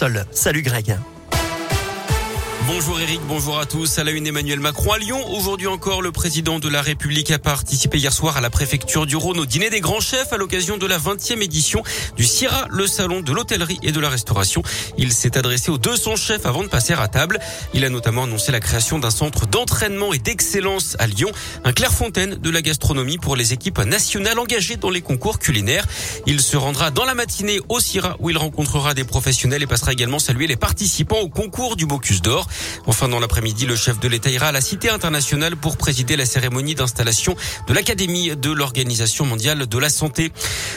Salut Greg. Bonjour Eric, bonjour à tous. À la une Emmanuel Macron à Lyon. Aujourd'hui encore, le président de la République a participé hier soir à la préfecture du Rhône au dîner des grands chefs à l'occasion de la 20e édition du CIRA, le salon de l'hôtellerie et de la restauration. Il s'est adressé aux 200 chefs avant de passer à table. Il a notamment annoncé la création d'un centre d'entraînement et d'excellence à Lyon, un Clairefontaine de la gastronomie pour les équipes nationales engagées dans les concours culinaires. Il se rendra dans la matinée au CIRA où il rencontrera des professionnels et passera également saluer les participants au concours du Bocuse d'Or. Enfin, dans l'après-midi, le chef de l'État ira à la Cité internationale pour présider la cérémonie d'installation de l'Académie de l'Organisation mondiale de la santé.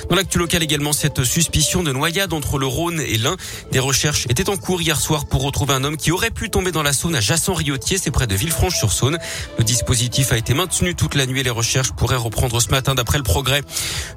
Dans l'actu local également, cette suspicion de noyade entre le Rhône et l'Ain. Des recherches étaient en cours hier soir pour retrouver un homme qui aurait pu tomber dans la Saône à Jasson-Riotier, c'est près de Villefranche-sur-Saône. Le dispositif a été maintenu toute la nuit et les recherches pourraient reprendre ce matin d'après le progrès.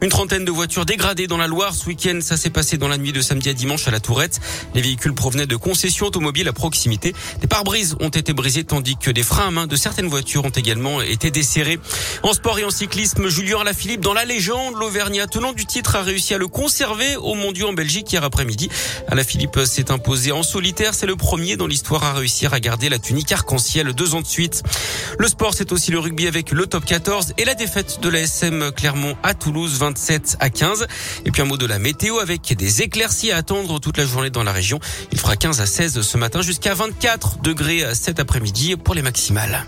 Une trentaine de voitures dégradées dans la Loire ce week-end. Ça s'est passé dans la nuit de samedi à dimanche à la Tourette. Les véhicules provenaient de concessions automobiles à proximité. Pare-brises ont été brisés tandis que des freins à main de certaines voitures ont également été desserrés. En sport et en cyclisme, Julien Alaphilippe dans la légende, l'Auvergnat tenant du titre a réussi à le conserver au Mondiaux en Belgique hier après-midi. Alaphilippe s'est imposé en solitaire, c'est le premier dans l'histoire à réussir à garder la tunique arc-en-ciel deux ans de suite. Le sport, c'est aussi le rugby avec le top 14 et la défaite de la SM Clermont à Toulouse 27 à 15. Et puis un mot de la météo avec des éclaircies à attendre toute la journée dans la région. Il fera 15 à 16 ce matin jusqu'à 24 degrés cet après-midi pour les maximales.